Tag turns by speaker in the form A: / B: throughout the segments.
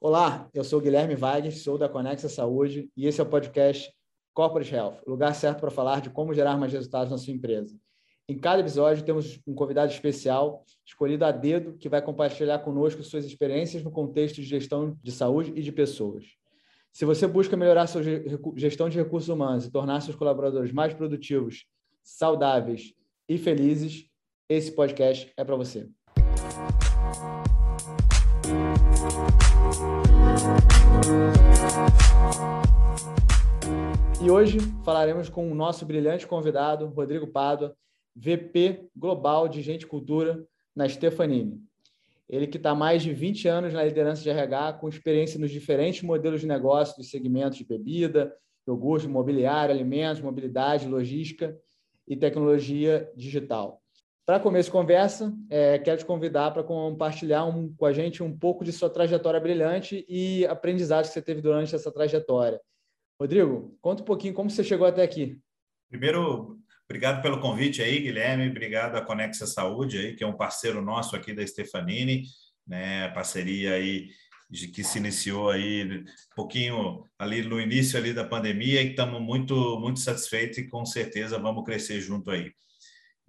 A: Olá, eu sou Guilherme Vargas, sou da Conexa Saúde e esse é o podcast Corporate Health, lugar certo para falar de como gerar mais resultados na sua empresa. Em cada episódio temos um convidado especial, escolhido a dedo, que vai compartilhar conosco suas experiências no contexto de gestão de saúde e de pessoas. Se você busca melhorar sua gestão de recursos humanos e tornar seus colaboradores mais produtivos, saudáveis e felizes, esse podcast é para você. E hoje falaremos com o nosso brilhante convidado, Rodrigo Pádua, VP Global de Gente e Cultura na Stefanini. Ele que está há mais de 20 anos na liderança de RH, com experiência nos diferentes modelos de negócio dos segmentos de bebida, iogurte, mobiliário, alimentos, mobilidade, logística e tecnologia digital. Para começo de conversa, é, quero te convidar para compartilhar um, com a gente um pouco de sua trajetória brilhante e aprendizado que você teve durante essa trajetória. Rodrigo, conta um pouquinho como você chegou até aqui.
B: Primeiro, obrigado pelo convite aí, Guilherme. Obrigado à Conexa Saúde aí, que é um parceiro nosso aqui da Stefanini, né? Parceria aí que se iniciou aí um pouquinho ali no início ali da pandemia e estamos muito muito satisfeitos e com certeza vamos crescer junto aí.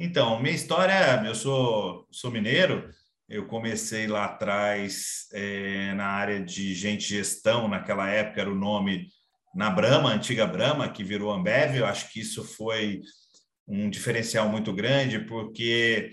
B: Então, minha história, eu sou, sou mineiro, eu comecei lá atrás é, na área de gente gestão, naquela época era o nome na Brama, antiga Brama, que virou Ambev, eu acho que isso foi um diferencial muito grande, porque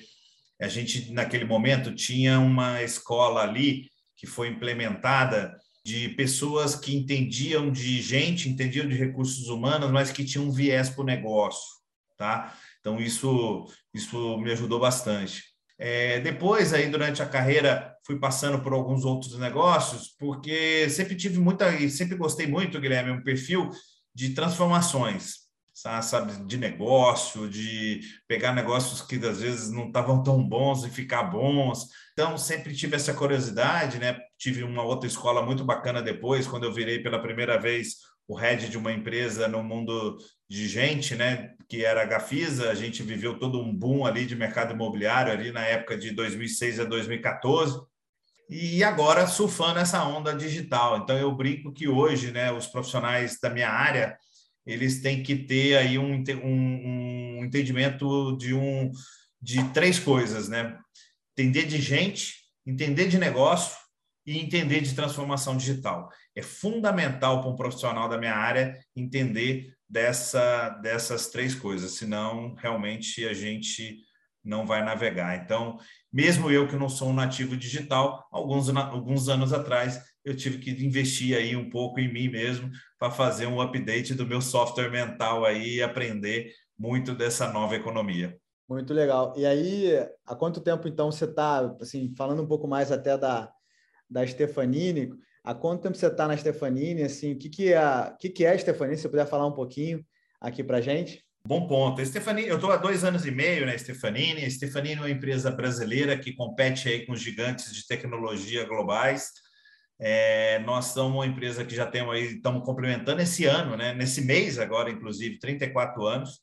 B: a gente, naquele momento, tinha uma escola ali que foi implementada de pessoas que entendiam de gente, entendiam de recursos humanos, mas que tinham um viés para o negócio, tá? Então, isso, isso me ajudou bastante. É, depois, aí, durante a carreira, fui passando por alguns outros negócios, porque sempre tive muita, e sempre gostei muito, Guilherme, um perfil de transformações, sabe, de negócio, de pegar negócios que às vezes não estavam tão bons e ficar bons. Então, sempre tive essa curiosidade, né? Tive uma outra escola muito bacana depois, quando eu virei pela primeira vez o head de uma empresa no mundo de gente, né, que era a Gafisa, a gente viveu todo um boom ali de mercado imobiliário ali na época de 2006 a 2014. E agora surfando essa onda digital. Então eu brinco que hoje, né, os profissionais da minha área, eles têm que ter aí um, um, um entendimento de um de três coisas, né? Entender de gente, entender de negócio e entender de transformação digital. É fundamental para um profissional da minha área entender dessa, dessas três coisas, senão realmente a gente não vai navegar. Então, mesmo eu que não sou um nativo digital, alguns, alguns anos atrás eu tive que investir aí um pouco em mim mesmo para fazer um update do meu software mental aí e aprender muito dessa nova economia.
A: Muito legal. E aí, há quanto tempo então você está, assim, falando um pouco mais até da, da Stefanini, há quanto tempo você está na Stefanini? Assim, o que, que, é, o que, que é a Stefanini? Se você puder falar um pouquinho aqui para gente.
B: Bom ponto. Stefanini, eu estou há dois anos e meio na Stefanini. A Stefanini é uma empresa brasileira que compete aí com gigantes de tecnologia globais. É, nós somos uma empresa que já temos aí, estamos complementando esse ano, né? nesse mês agora, inclusive, 34 anos.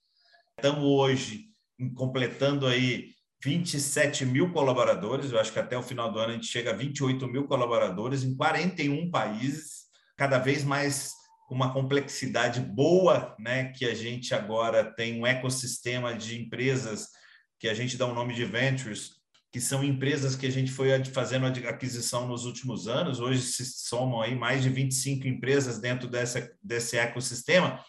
B: Estamos hoje completando aí 27 mil colaboradores, eu acho que até o final do ano a gente chega a 28 mil colaboradores em 41 países, cada vez mais com uma complexidade boa, né? Que a gente agora tem um ecossistema de empresas que a gente dá o nome de ventures, que são empresas que a gente foi fazendo aquisição nos últimos anos. Hoje se somam aí mais de 25 empresas dentro dessa, desse ecossistema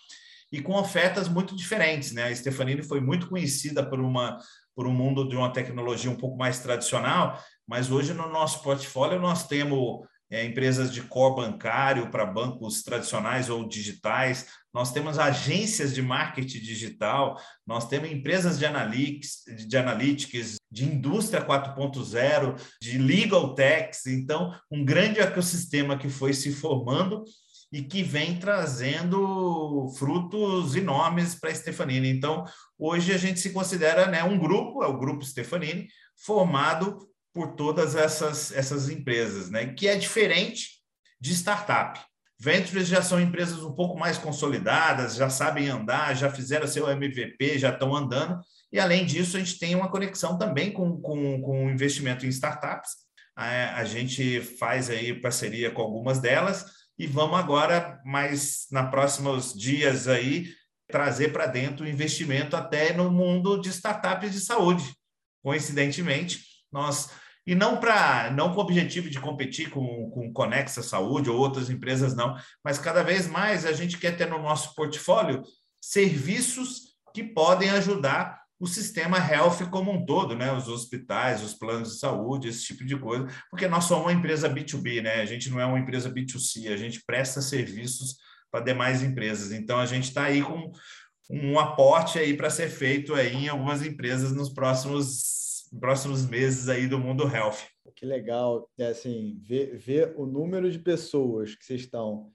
B: e com ofertas muito diferentes, né? A Stefanini foi muito conhecida por uma por um mundo de uma tecnologia um pouco mais tradicional, mas hoje no nosso portfólio nós temos é, empresas de core bancário para bancos tradicionais ou digitais, nós temos agências de marketing digital, nós temos empresas de analytics, de analytics, de indústria 4.0, de legal techs, então um grande ecossistema que foi se formando e que vem trazendo frutos enormes para a Stefanini. Então, hoje a gente se considera né, um grupo, é o Grupo Stefanini, formado por todas essas, essas empresas, né, que é diferente de startup. Ventures já são empresas um pouco mais consolidadas, já sabem andar, já fizeram seu MVP, já estão andando, e além disso, a gente tem uma conexão também com, com, com o investimento em startups, a, a gente faz aí parceria com algumas delas e vamos agora, mais na próximos dias aí, trazer para dentro o investimento até no mundo de startups de saúde. Coincidentemente, nós e não para não com o objetivo de competir com, com Conexa Saúde ou outras empresas, não, mas cada vez mais a gente quer ter no nosso portfólio serviços que podem ajudar o sistema health como um todo, né? Os hospitais, os planos de saúde, esse tipo de coisa, porque nós somos uma empresa B2B, né? A gente não é uma empresa B2C, a gente presta serviços para demais empresas. Então a gente está aí com um aporte aí para ser feito aí em algumas empresas nos próximos próximos meses aí do mundo health.
A: Que legal, é assim, ver, ver o número de pessoas que vocês estão,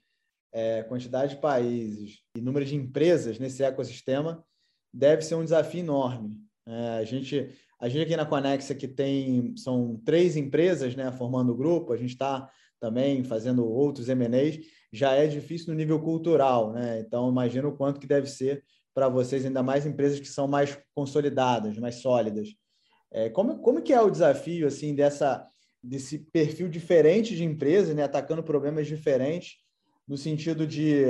A: é, quantidade de países e número de empresas nesse ecossistema deve ser um desafio enorme. É, a gente a gente aqui na Conexa que tem são três empresas, né, formando o grupo. A gente está também fazendo outros M&As. Já é difícil no nível cultural, né? Então imagina o quanto que deve ser para vocês, ainda mais empresas que são mais consolidadas, mais sólidas. É, como, como que é o desafio assim dessa desse perfil diferente de empresas, né, atacando problemas diferentes no sentido de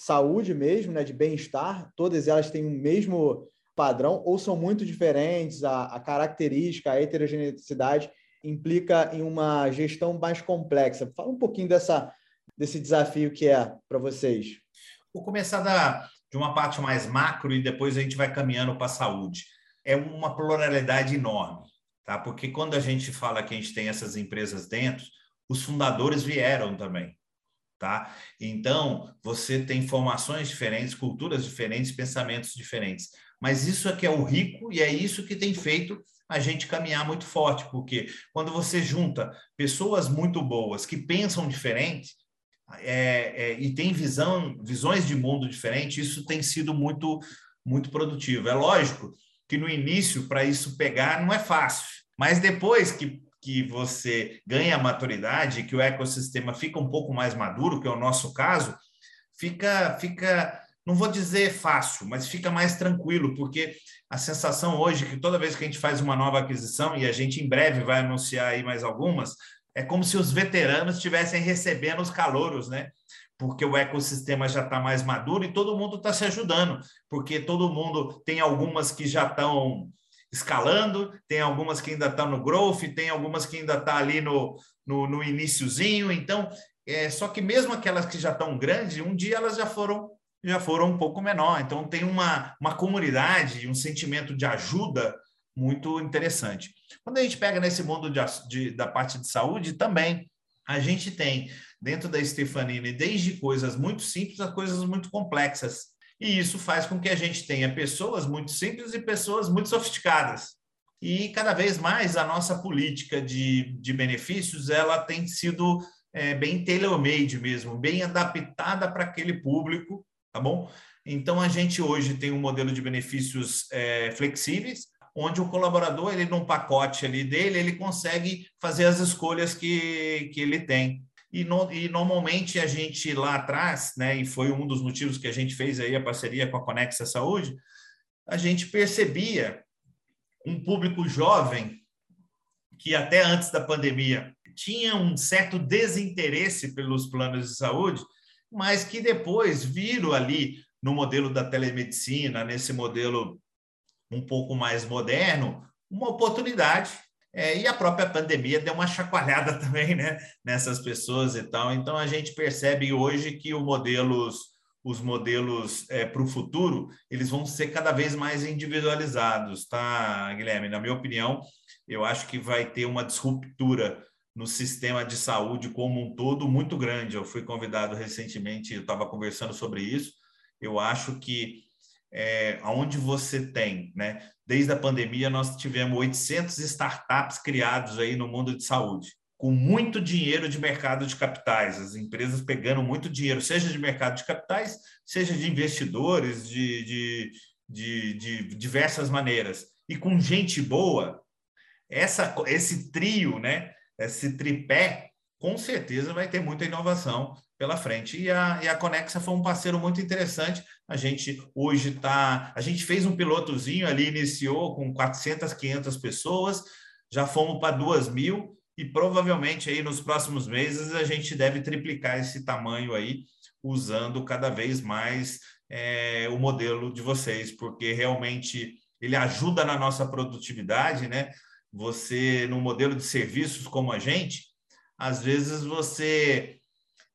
A: saúde mesmo, né, de bem-estar, todas elas têm o mesmo padrão ou são muito diferentes, a, a característica, a heterogeneidade implica em uma gestão mais complexa. Fala um pouquinho dessa, desse desafio que é para vocês.
B: Vou começar da, de uma parte mais macro e depois a gente vai caminhando para a saúde. É uma pluralidade enorme, tá? Porque quando a gente fala que a gente tem essas empresas dentro, os fundadores vieram também, tá? Então, você tem formações diferentes, culturas diferentes, pensamentos diferentes. Mas isso é que é o rico e é isso que tem feito a gente caminhar muito forte, porque quando você junta pessoas muito boas que pensam diferente, é, é, e tem visão, visões de mundo diferentes, isso tem sido muito, muito produtivo. É lógico que no início, para isso pegar, não é fácil, mas depois que, que você ganha maturidade, que o ecossistema fica um pouco mais maduro, que é o nosso caso, fica, fica não vou dizer fácil, mas fica mais tranquilo, porque a sensação hoje que toda vez que a gente faz uma nova aquisição, e a gente em breve vai anunciar aí mais algumas, é como se os veteranos estivessem recebendo os calouros, né? Porque o ecossistema já está mais maduro e todo mundo está se ajudando, porque todo mundo tem algumas que já estão escalando, tem algumas que ainda estão no growth, tem algumas que ainda estão tá ali no, no, no iníciozinho. Então, é, só que mesmo aquelas que já estão grandes, um dia elas já foram já foram um pouco menor. Então tem uma, uma comunidade, um sentimento de ajuda muito interessante. Quando a gente pega nesse mundo de, de, da parte de saúde, também a gente tem dentro da Stefanini desde coisas muito simples a coisas muito complexas. E isso faz com que a gente tenha pessoas muito simples e pessoas muito sofisticadas. E cada vez mais a nossa política de, de benefícios ela tem sido é, bem tailor-made mesmo, bem adaptada para aquele público, tá bom? Então a gente hoje tem um modelo de benefícios é, flexíveis, onde o colaborador, ele num pacote ali dele, ele consegue fazer as escolhas que, que ele tem. E, no, e normalmente a gente lá atrás, né, e foi um dos motivos que a gente fez aí a parceria com a Conexa Saúde, a gente percebia um público jovem que até antes da pandemia tinha um certo desinteresse pelos planos de saúde, mas que depois viram ali no modelo da telemedicina, nesse modelo um pouco mais moderno, uma oportunidade. É, e a própria pandemia deu uma chacoalhada também né, nessas pessoas e tal. Então, a gente percebe hoje que o modelos, os modelos é, para o futuro eles vão ser cada vez mais individualizados, tá, Guilherme? Na minha opinião, eu acho que vai ter uma disruptura no sistema de saúde como um todo muito grande. Eu fui convidado recentemente, eu estava conversando sobre isso. Eu acho que é, onde você tem, né? Desde a pandemia, nós tivemos 800 startups criados aí no mundo de saúde, com muito dinheiro de mercado de capitais, as empresas pegando muito dinheiro, seja de mercado de capitais, seja de investidores, de, de, de, de diversas maneiras. E com gente boa, essa, esse trio, né? Esse tripé, com certeza vai ter muita inovação pela frente. E a, e a Conexa foi um parceiro muito interessante. A gente hoje está. A gente fez um pilotozinho ali, iniciou com 400, 500 pessoas, já fomos para 2 mil e provavelmente aí nos próximos meses a gente deve triplicar esse tamanho aí, usando cada vez mais é, o modelo de vocês, porque realmente ele ajuda na nossa produtividade, né? Você, no modelo de serviços como a gente, às vezes você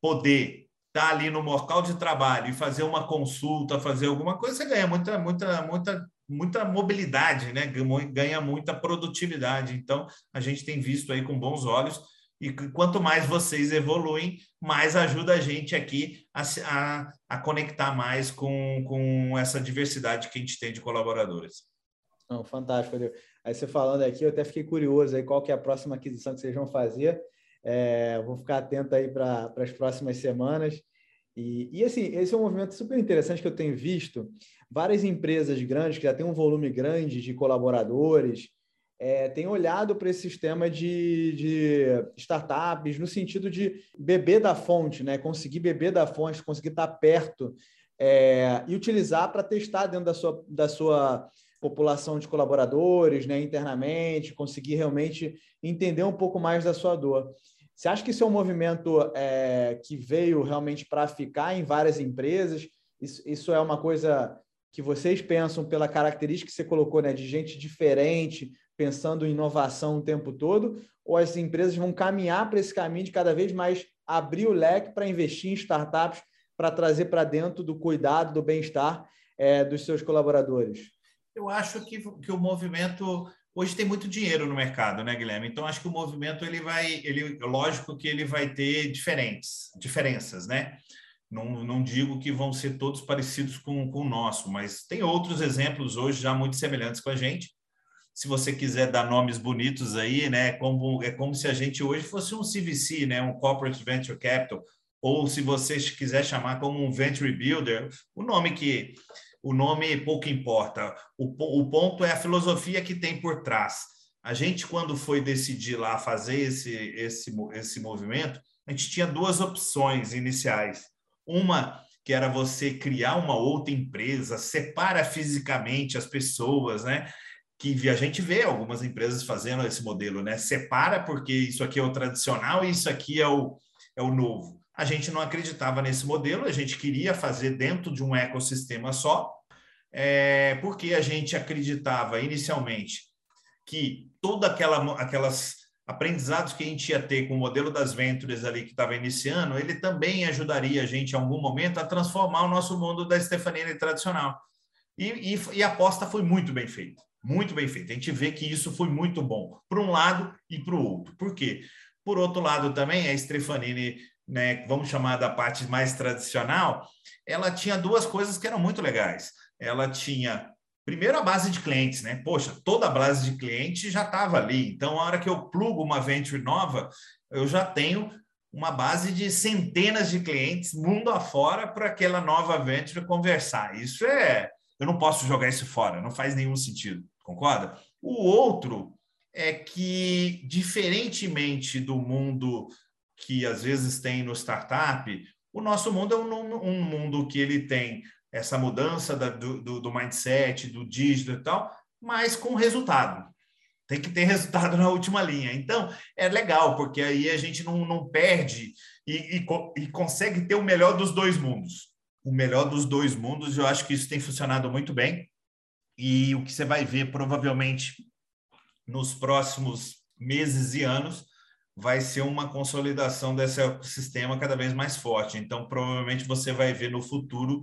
B: poder estar ali no local de trabalho e fazer uma consulta, fazer alguma coisa, você ganha muita, muita, muita, muita mobilidade, né? ganha muita produtividade. Então, a gente tem visto aí com bons olhos e quanto mais vocês evoluem, mais ajuda a gente aqui a, a, a conectar mais com, com essa diversidade que a gente tem de colaboradores.
A: Não, fantástico, Rodrigo. Aí você falando aqui, eu até fiquei curioso aí qual que é a próxima aquisição que vocês vão fazer. É, vou ficar atento aí para as próximas semanas. E, e, assim, esse é um movimento super interessante que eu tenho visto. Várias empresas grandes, que já têm um volume grande de colaboradores, é, têm olhado para esse sistema de, de, startups no sentido de beber da fonte, né? conseguir beber da fonte, conseguir estar perto é, e utilizar para testar dentro da sua, da sua população de colaboradores, né, internamente, conseguir realmente entender um pouco mais da sua dor. Você acha que isso é um movimento é, que veio realmente para ficar em várias empresas? Isso, isso, é uma coisa que vocês pensam pela característica que você colocou, né, de gente diferente, pensando em inovação o tempo todo? Ou as empresas vão caminhar para esse caminho de cada vez mais abrir o leque para investir em startups, para trazer para dentro do cuidado, do bem-estar é, dos seus colaboradores?
B: Eu acho que, que o movimento hoje tem muito dinheiro no mercado, né, Guilherme? Então acho que o movimento ele vai, ele, lógico que ele vai ter diferentes, diferenças, né? Não, não digo que vão ser todos parecidos com, com o nosso, mas tem outros exemplos hoje já muito semelhantes com a gente. Se você quiser dar nomes bonitos aí, né? Como, é como se a gente hoje fosse um CVC, né? Um Corporate Venture Capital, ou se você quiser chamar como um Venture Builder, o nome que o nome pouco importa. O, o ponto é a filosofia que tem por trás. A gente, quando foi decidir lá fazer esse, esse, esse movimento, a gente tinha duas opções iniciais. Uma que era você criar uma outra empresa, separa fisicamente as pessoas, né? Que a gente vê algumas empresas fazendo esse modelo, né? Separa porque isso aqui é o tradicional e isso aqui é o, é o novo. A gente não acreditava nesse modelo, a gente queria fazer dentro de um ecossistema só, é, porque a gente acreditava inicialmente que toda aquela aquelas aprendizados que a gente ia ter com o modelo das ventures ali que estava iniciando, ele também ajudaria a gente em algum momento a transformar o nosso mundo da Stefanini tradicional. E, e, e, a aposta foi muito bem feita, muito bem feita. A gente vê que isso foi muito bom, para um lado e para o outro. Por quê? Por outro lado, também a Stefanini né, vamos chamar da parte mais tradicional, ela tinha duas coisas que eram muito legais. Ela tinha, primeiro, a base de clientes, né? Poxa, toda a base de clientes já estava ali. Então, a hora que eu plugo uma venture nova, eu já tenho uma base de centenas de clientes mundo afora para aquela nova venture conversar. Isso é. Eu não posso jogar isso fora, não faz nenhum sentido, concorda? O outro é que, diferentemente do mundo que às vezes tem no startup, o nosso mundo é um, um mundo que ele tem essa mudança da, do, do, mindset, do dígito e tal, mas com resultado. Tem que ter resultado na última linha. Então, é legal, porque aí a gente não, não perde e, e, e consegue ter o melhor dos dois mundos. O melhor dos dois mundos, eu acho que isso tem funcionado muito bem. E o que você vai ver provavelmente nos próximos meses e anos vai ser uma consolidação desse ecossistema cada vez mais forte. Então, provavelmente você vai ver no futuro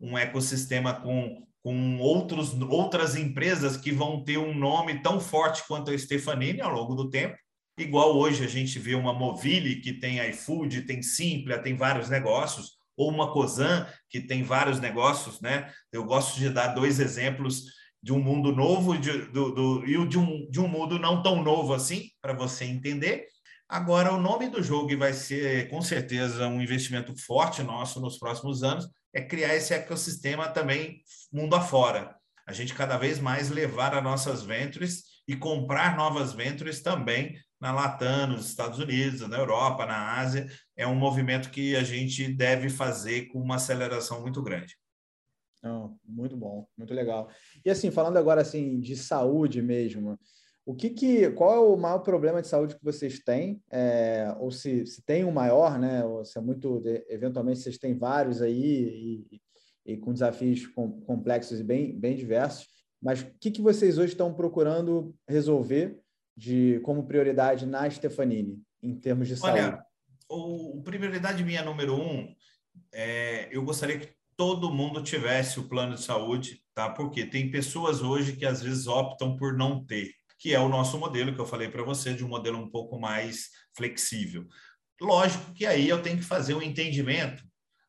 B: um ecossistema com, com outros, outras empresas que vão ter um nome tão forte quanto a Stefanini ao longo do tempo. Igual hoje a gente vê uma Movile que tem iFood, tem Simplia, tem vários negócios, ou uma Cosan que tem vários negócios, né? Eu gosto de dar dois exemplos de um mundo novo de, do, do, e de um, de um mundo não tão novo assim, para você entender. Agora, o nome do jogo, vai ser com certeza um investimento forte nosso nos próximos anos, é criar esse ecossistema também mundo afora. A gente cada vez mais levar as nossas ventures e comprar novas ventures também na Latam, nos Estados Unidos, na Europa, na Ásia. É um movimento que a gente deve fazer com uma aceleração muito grande.
A: Muito bom, muito legal. E assim, falando agora assim de saúde mesmo, O que, que qual é o maior problema de saúde que vocês têm? É, ou se, se tem um maior, né? Ou se é muito, eventualmente vocês têm vários aí e, e com desafios complexos e bem, bem diversos. Mas o que, que vocês hoje estão procurando resolver de como prioridade na Stefanini, em termos de saúde? Olha,
B: o, prioridade minha número um, é, eu gostaria que todo mundo tivesse o plano de saúde, tá? Porque tem pessoas hoje que às vezes optam por não ter, que é o nosso modelo que eu falei para você, de um modelo um pouco mais flexível. Lógico que aí eu tenho que fazer um entendimento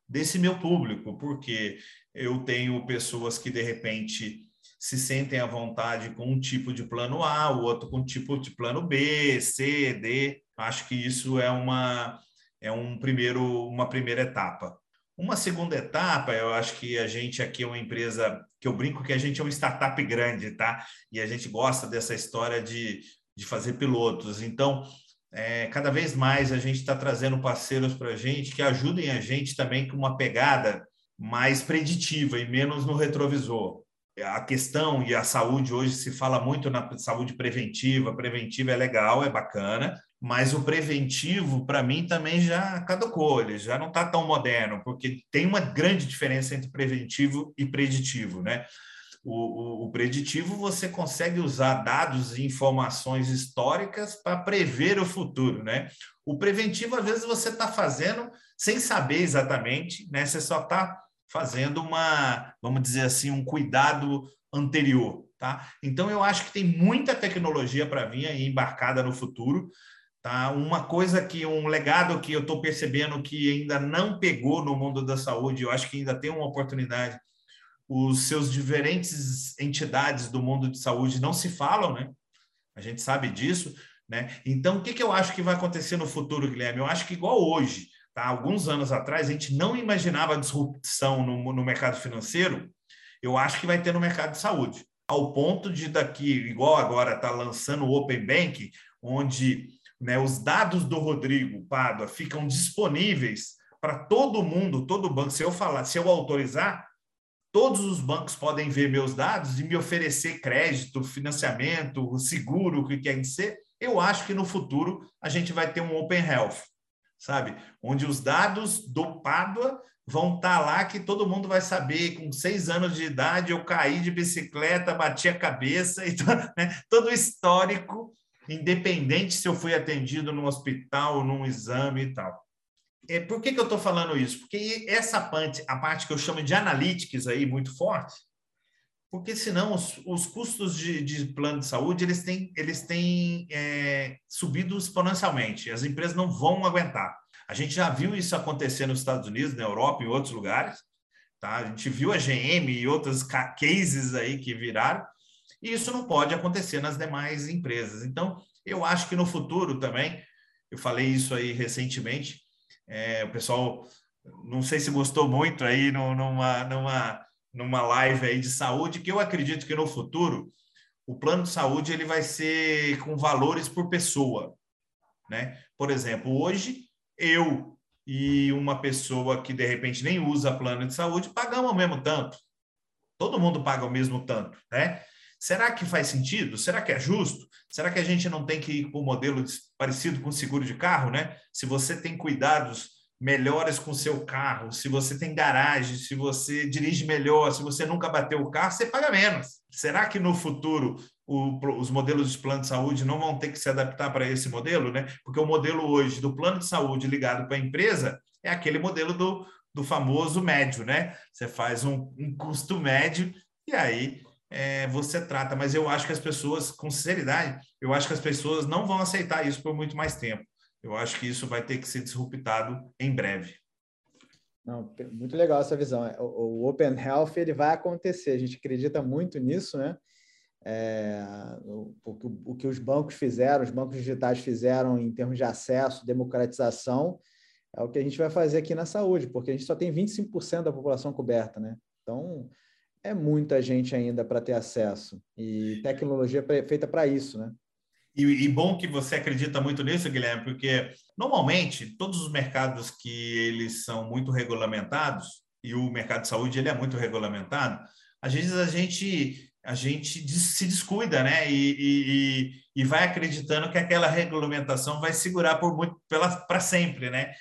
B: desse meu público, porque eu tenho pessoas que de repente se sentem à vontade com um tipo de plano A, o outro com um tipo de plano B, C, D. Acho que isso é uma é um primeiro uma primeira etapa. Uma segunda etapa, eu acho que a gente aqui é uma empresa que eu brinco que a gente é uma startup grande, tá? E a gente gosta dessa história de, de fazer pilotos. Então, é, cada vez mais a gente está trazendo parceiros para a gente que ajudem a gente também com uma pegada mais preditiva e menos no retrovisor. A questão e a saúde hoje se fala muito na saúde preventiva. Preventiva é legal, é bacana, mas o preventivo, para mim, também já caducou, ele já não está tão moderno, porque tem uma grande diferença entre preventivo e preditivo, né? O, o, o, preditivo você consegue usar dados e informações históricas para prever o futuro, né? O preventivo, às vezes, você está fazendo sem saber exatamente, né? Você só está fazendo uma, vamos dizer assim, um cuidado anterior, tá? Então, eu acho que tem muita tecnologia para vir aí embarcada no futuro. Tá? Uma coisa que, um legado que eu estou percebendo que ainda não pegou no mundo da saúde, eu acho que ainda tem uma oportunidade, os seus diferentes entidades do mundo de saúde não se falam, né? A gente sabe disso, né? Então, o que, que eu acho que vai acontecer no futuro, Guilherme? Eu acho que igual hoje, tá? Alguns anos atrás, a gente não imaginava disrupção no, no mercado financeiro, eu acho que vai ter no mercado de saúde. Ao ponto de daqui, igual agora está lançando o Open Bank, onde né, os dados do Rodrigo Pádua ficam disponíveis para todo mundo, todo banco. Se eu falar, se eu autorizar, todos os bancos podem ver meus dados e me oferecer crédito, financiamento, seguro, o que quer que ser. Eu acho que no futuro a gente vai ter um Open Health, sabe? Onde os dados do Pádua vão estar tá lá que todo mundo vai saber. Com seis anos de idade, eu caí de bicicleta, bati a cabeça, então, né? todo o histórico, independente se eu fui atendido num hospital, num exame e tal. É, por que, que eu estou falando isso? Porque essa parte, a parte que eu chamo de analytics aí, muito forte, porque senão os, os custos de, de, plano de saúde eles têm, eles têm é, subido exponencialmente. As empresas não vão aguentar. A gente já viu isso acontecer nos Estados Unidos, na Europa, em outros lugares. Tá? A gente viu a GM e outros cases aí que viraram, e isso não pode acontecer nas demais empresas. Então, eu acho que no futuro também, eu falei isso aí recentemente, é, o pessoal, não sei se gostou muito aí numa, numa, numa live aí de saúde, que eu acredito que no futuro o plano de saúde ele vai ser com valores por pessoa, né? Por exemplo, hoje eu e uma pessoa que de repente nem usa plano de saúde pagamos o mesmo tanto. Todo mundo paga o mesmo tanto, né? Será que faz sentido? Será que é justo? Será que a gente não tem que ir para um modelo parecido com seguro de carro, né? Se você tem cuidados melhores com seu carro, se você tem garagem, se você dirige melhor, se você nunca bateu o carro, você paga menos. Será que no futuro o, os modelos de plano de saúde não vão ter que se adaptar para esse modelo, né? Porque o modelo hoje do plano de saúde ligado para a empresa é aquele modelo do, do famoso médio, né? Você faz um, um custo médio e aí é, você trata, mas eu acho que as pessoas, com sinceridade, eu acho que as pessoas não vão aceitar isso por muito mais tempo. Eu acho que isso vai ter que ser disruptado em breve.
A: Não, muito legal essa visão. O, o Open Health ele vai acontecer. A gente acredita muito nisso, né? É, o, o, o, que os bancos fizeram, os bancos digitais fizeram em termos de acesso, democratização, é o que a gente vai fazer aqui na saúde, porque a gente só tem 25% da população coberta, né? Então, é muita gente ainda para ter acesso. E tecnologia é feita para isso, né?
B: E, e, bom que você acredita muito nisso, Guilherme, porque normalmente todos os mercados que eles são muito regulamentados, e o mercado de saúde ele é muito regulamentado, às vezes a gente a gente se descuida, né? E, e, e vai acreditando que aquela regulamentação vai segurar por muito para sempre, né?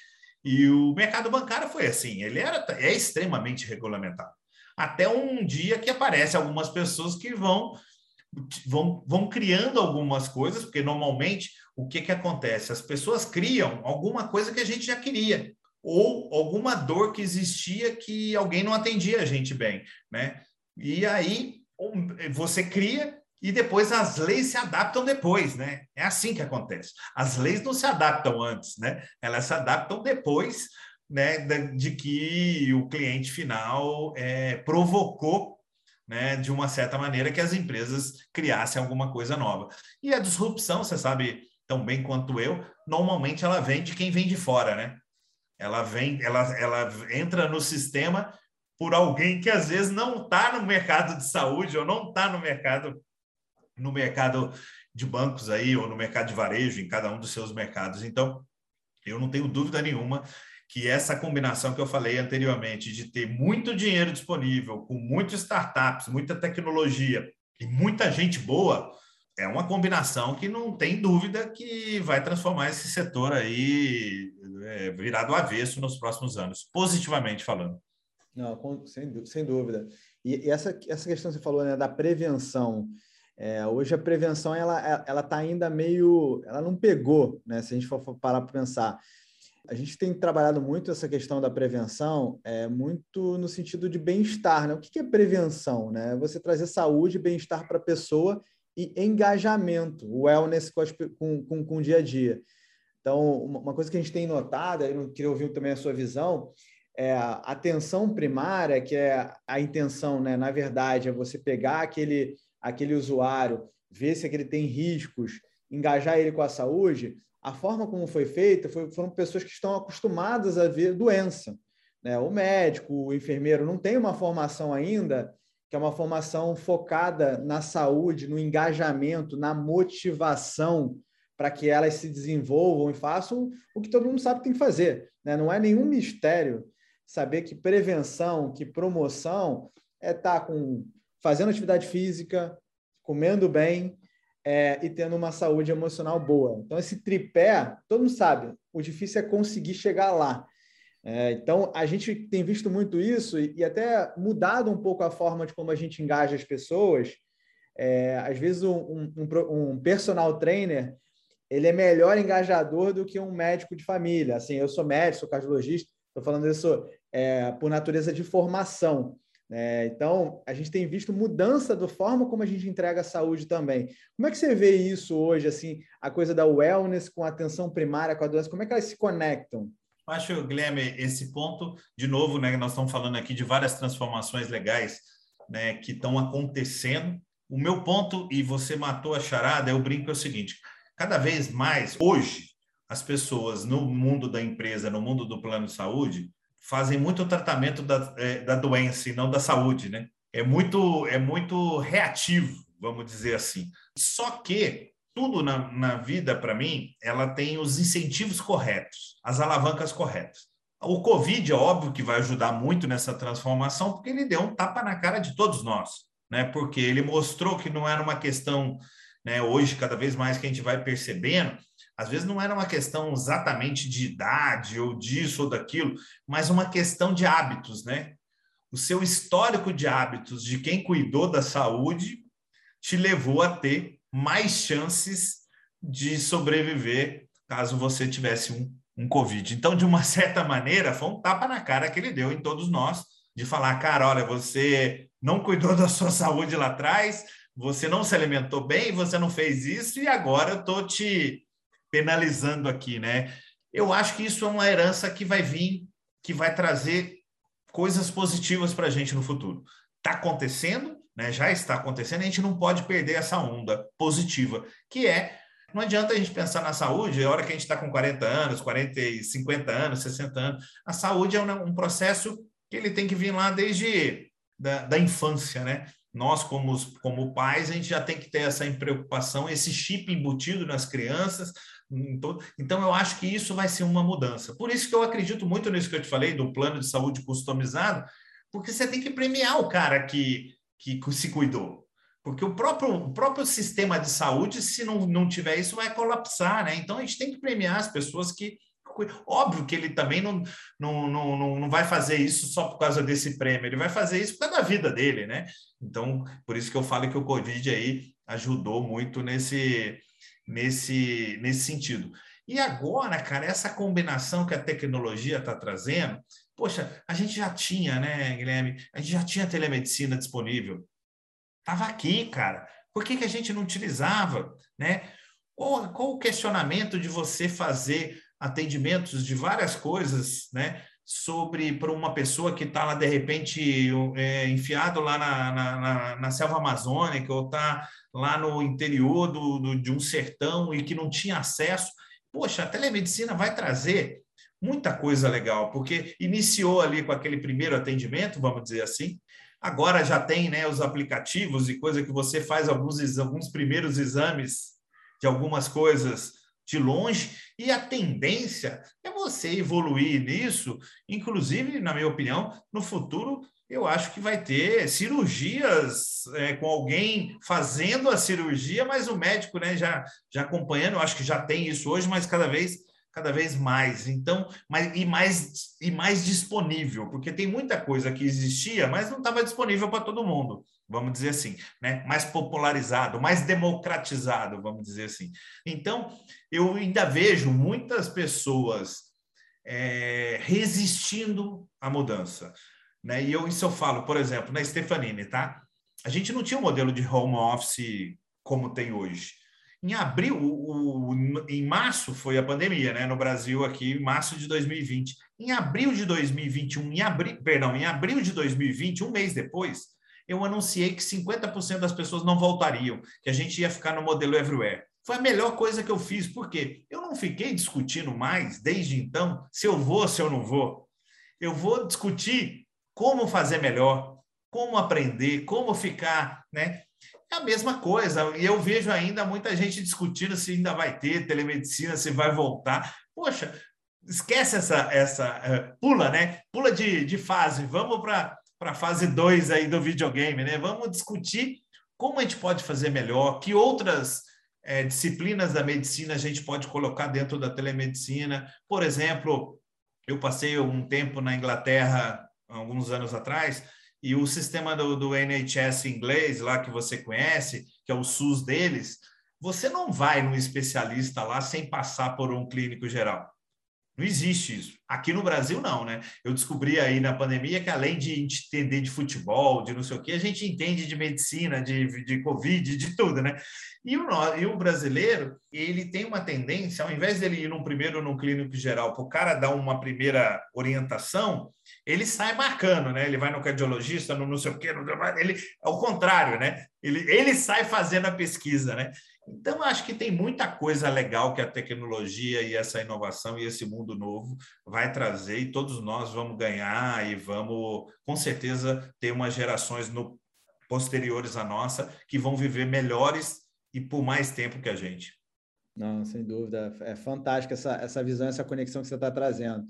B: E o mercado bancário foi assim, ele era é extremamente regulamentado. Até um dia que aparece algumas pessoas que vão vão, vão criando algumas coisas, porque normalmente o que, que acontece? As pessoas criam alguma coisa que a gente já queria, ou alguma dor que existia que alguém não atendia a gente bem, né? E aí você cria e depois as leis se adaptam depois, né? É assim que acontece. As leis não se adaptam antes, né? Elas se adaptam depois, né? De que o cliente final é, provocou, né? De uma certa maneira que as empresas criassem alguma coisa nova. E a disrupção, você sabe tão bem quanto eu, normalmente ela vem de quem vem de fora, né? Ela vem, ela, ela entra no sistema por alguém que às vezes não está no mercado de saúde ou não está no mercado no mercado de bancos aí ou no mercado de varejo em cada um dos seus mercados. Então, eu não tenho dúvida nenhuma que essa combinação que eu falei anteriormente de ter muito dinheiro disponível, com muitas startups, muita tecnologia e muita gente boa, é uma combinação que não tem dúvida que vai transformar esse setor aí é, virado avesso nos próximos anos, positivamente falando.
A: Não, sem, sem dúvida. E, e, essa, essa questão que você falou né, da prevenção, é, hoje a prevenção ela ela está ainda meio, ela não pegou, né? Se a gente for parar para pensar, a gente tem trabalhado muito essa questão da prevenção, é muito no sentido de bem-estar, né? O que é prevenção, né? Você trazer saúde e bem-estar para a pessoa e engajamento, o wellness com, com, com, com o dia a dia. Então, uma coisa que a gente tem notado, eu queria ouvir também a sua visão, é, a atenção primária, que é a intenção, né, na verdade, é você pegar aquele, aquele usuário, ver se ele tem riscos, engajar ele com a saúde, a forma como foi feita foi, foram pessoas que estão acostumadas a ver doença. Né? O médico, o enfermeiro não tem uma formação ainda que é uma formação focada na saúde, no engajamento, na motivação para que elas se desenvolvam e façam o que todo mundo sabe que tem que fazer. Né? Não é nenhum mistério saber que prevenção, que promoção é estar tá com fazendo atividade física, comendo bem é, e tendo uma saúde emocional boa. Então, esse tripé, todo mundo sabe, o difícil é conseguir chegar lá. É, então, a gente tem visto muito isso e, e, até mudado um pouco a forma de como a gente engaja as pessoas. É, às vezes, um, um, um personal trainer ele é melhor engajador do que um médico de família. Assim, eu sou médico, sou cardiologista, estou falando isso é, por natureza de formação. É, então, a gente tem visto mudança da forma como a gente entrega a saúde também. Como é que você vê isso hoje, assim, a coisa da wellness com a atenção primária, com a doença, como é que elas se conectam?
B: Acho, Guilherme, esse ponto, de novo, né, nós estamos falando aqui de várias transformações legais né, que estão acontecendo. O meu ponto, e você matou a charada, eu brinco é o seguinte: cada vez mais, hoje, as pessoas no mundo da empresa, no mundo do plano de saúde, fazem muito tratamento da, é, da doença e não da saúde, né? É muito, é muito reativo, vamos dizer assim. Só que tudo na, na vida, para mim, ela tem os incentivos corretos, as alavancas corretas. O Covid é óbvio que vai ajudar muito nessa transformação, porque ele deu um tapa na cara de todos nós, né? Porque ele mostrou que não era uma questão, né? Hoje, cada vez mais que a gente vai percebendo, às vezes não era uma questão exatamente de idade ou disso ou daquilo, mas uma questão de hábitos, né? O seu histórico de hábitos de quem cuidou da saúde te levou a ter mais chances de sobreviver caso você tivesse um, um Covid. Então, de uma certa maneira, foi um tapa na cara que ele deu em todos nós, de falar, cara, olha, você não cuidou da sua saúde lá atrás, você não se alimentou bem, você não fez isso, e agora eu estou te penalizando aqui, né? Eu acho que isso é uma herança que vai vir, que vai trazer coisas positivas para a gente no futuro. Está acontecendo, né? já está acontecendo, a gente não pode perder essa onda positiva, que é não adianta a gente pensar na saúde, a hora que a gente está com 40 anos, 40, 50 anos, 60 anos. A saúde é um, um processo que ele tem que vir lá desde da, da infância, né? Nós, como, como pais, a gente já tem que ter essa preocupação, esse chip embutido nas crianças, então, eu acho que isso vai ser uma mudança. Por isso que eu acredito muito nisso que eu te falei, do plano de saúde customizado, porque você tem que premiar o cara que, que se cuidou. Porque o próprio, o próprio sistema de saúde, se não, não tiver isso, vai colapsar, né? Então a gente tem que premiar as pessoas que. Óbvio que ele também não, não, não, não vai fazer isso só por causa desse prêmio, ele vai fazer isso por causa da vida dele, né? Então, por isso que eu falo que o Covid aí ajudou muito nesse, nesse, nesse sentido. E agora, cara, essa combinação que a tecnologia está trazendo, poxa, a gente já tinha, né, Guilherme? A gente já tinha telemedicina disponível. Estava aqui, cara. Por que, que a gente não utilizava? Né? Qual, qual o questionamento de você fazer atendimentos de várias coisas, né? Sobre para uma pessoa que está lá de repente é, enfiado lá na, na, na, selva amazônica ou está lá no interior do, do, de um sertão e que não tinha acesso. Poxa, a telemedicina vai trazer muita coisa legal, porque iniciou ali com aquele primeiro atendimento, vamos dizer assim, Agora já tem né, os aplicativos e coisa que você faz alguns, alguns primeiros exames de algumas coisas de longe, e a tendência é você evoluir nisso, inclusive, na minha opinião, no futuro eu acho que vai ter cirurgias é, com alguém fazendo a cirurgia, mas o médico né, já, já acompanhando, eu acho que já tem isso hoje, mas cada vez cada vez mais. Então, mais, e mais e mais disponível, porque tem muita coisa que existia, mas não estava disponível para todo mundo, vamos dizer assim, né? Mais popularizado, mais democratizado, vamos dizer assim. Então, eu ainda vejo muitas pessoas é, resistindo à mudança, né? E eu isso eu falo, por exemplo, na Stefanini, tá? A gente não tinha um modelo de home office como tem hoje. Em abril, o, o, em março foi a pandemia, né? No Brasil aqui, março de 2020. Em abril de 2021, em abril, perdão, em abril de 2020, um mês depois, eu anunciei que 50% das pessoas não voltariam, que a gente ia ficar no modelo everywhere. Foi a melhor coisa que eu fiz, porque eu não fiquei discutindo mais desde então se eu vou, se eu não vou. Eu vou discutir como fazer melhor, como aprender, como ficar, né? É a mesma coisa. E eu vejo ainda muita gente discutindo se ainda vai ter telemedicina, se vai voltar. Poxa, esquece essa. essa uh, pula, né? Pula de, de fase. Vamos para a fase 2 aí do videogame, né? Vamos discutir como a gente pode fazer melhor, que outras é, disciplinas da medicina a gente pode colocar dentro da telemedicina. Por exemplo, eu passei um tempo na Inglaterra, alguns anos atrás, e o sistema do, do NHS inglês, lá que você conhece, que é o SUS deles, você não vai num especialista lá sem passar por um clínico geral. Não existe isso. Aqui no Brasil, não, né? Eu descobri aí na pandemia que além de entender de futebol, de não sei o quê, a gente entende de medicina, de, de Covid, de tudo, né? E o, e o brasileiro, ele tem uma tendência, ao invés dele ir num primeiro num clínico geral, para o cara dar uma primeira orientação, ele sai marcando, né? Ele vai no cardiologista, no não sei o quê, ele, ao contrário, né? Ele, ele sai fazendo a pesquisa, né? Então, acho que tem muita coisa legal que a tecnologia e essa inovação e esse mundo novo vai trazer e todos nós vamos ganhar e vamos, com certeza, ter umas gerações no, posteriores à nossa que vão viver melhores e por mais tempo que a gente.
A: Não, sem dúvida. É fantástica essa, essa visão, essa conexão que você está trazendo.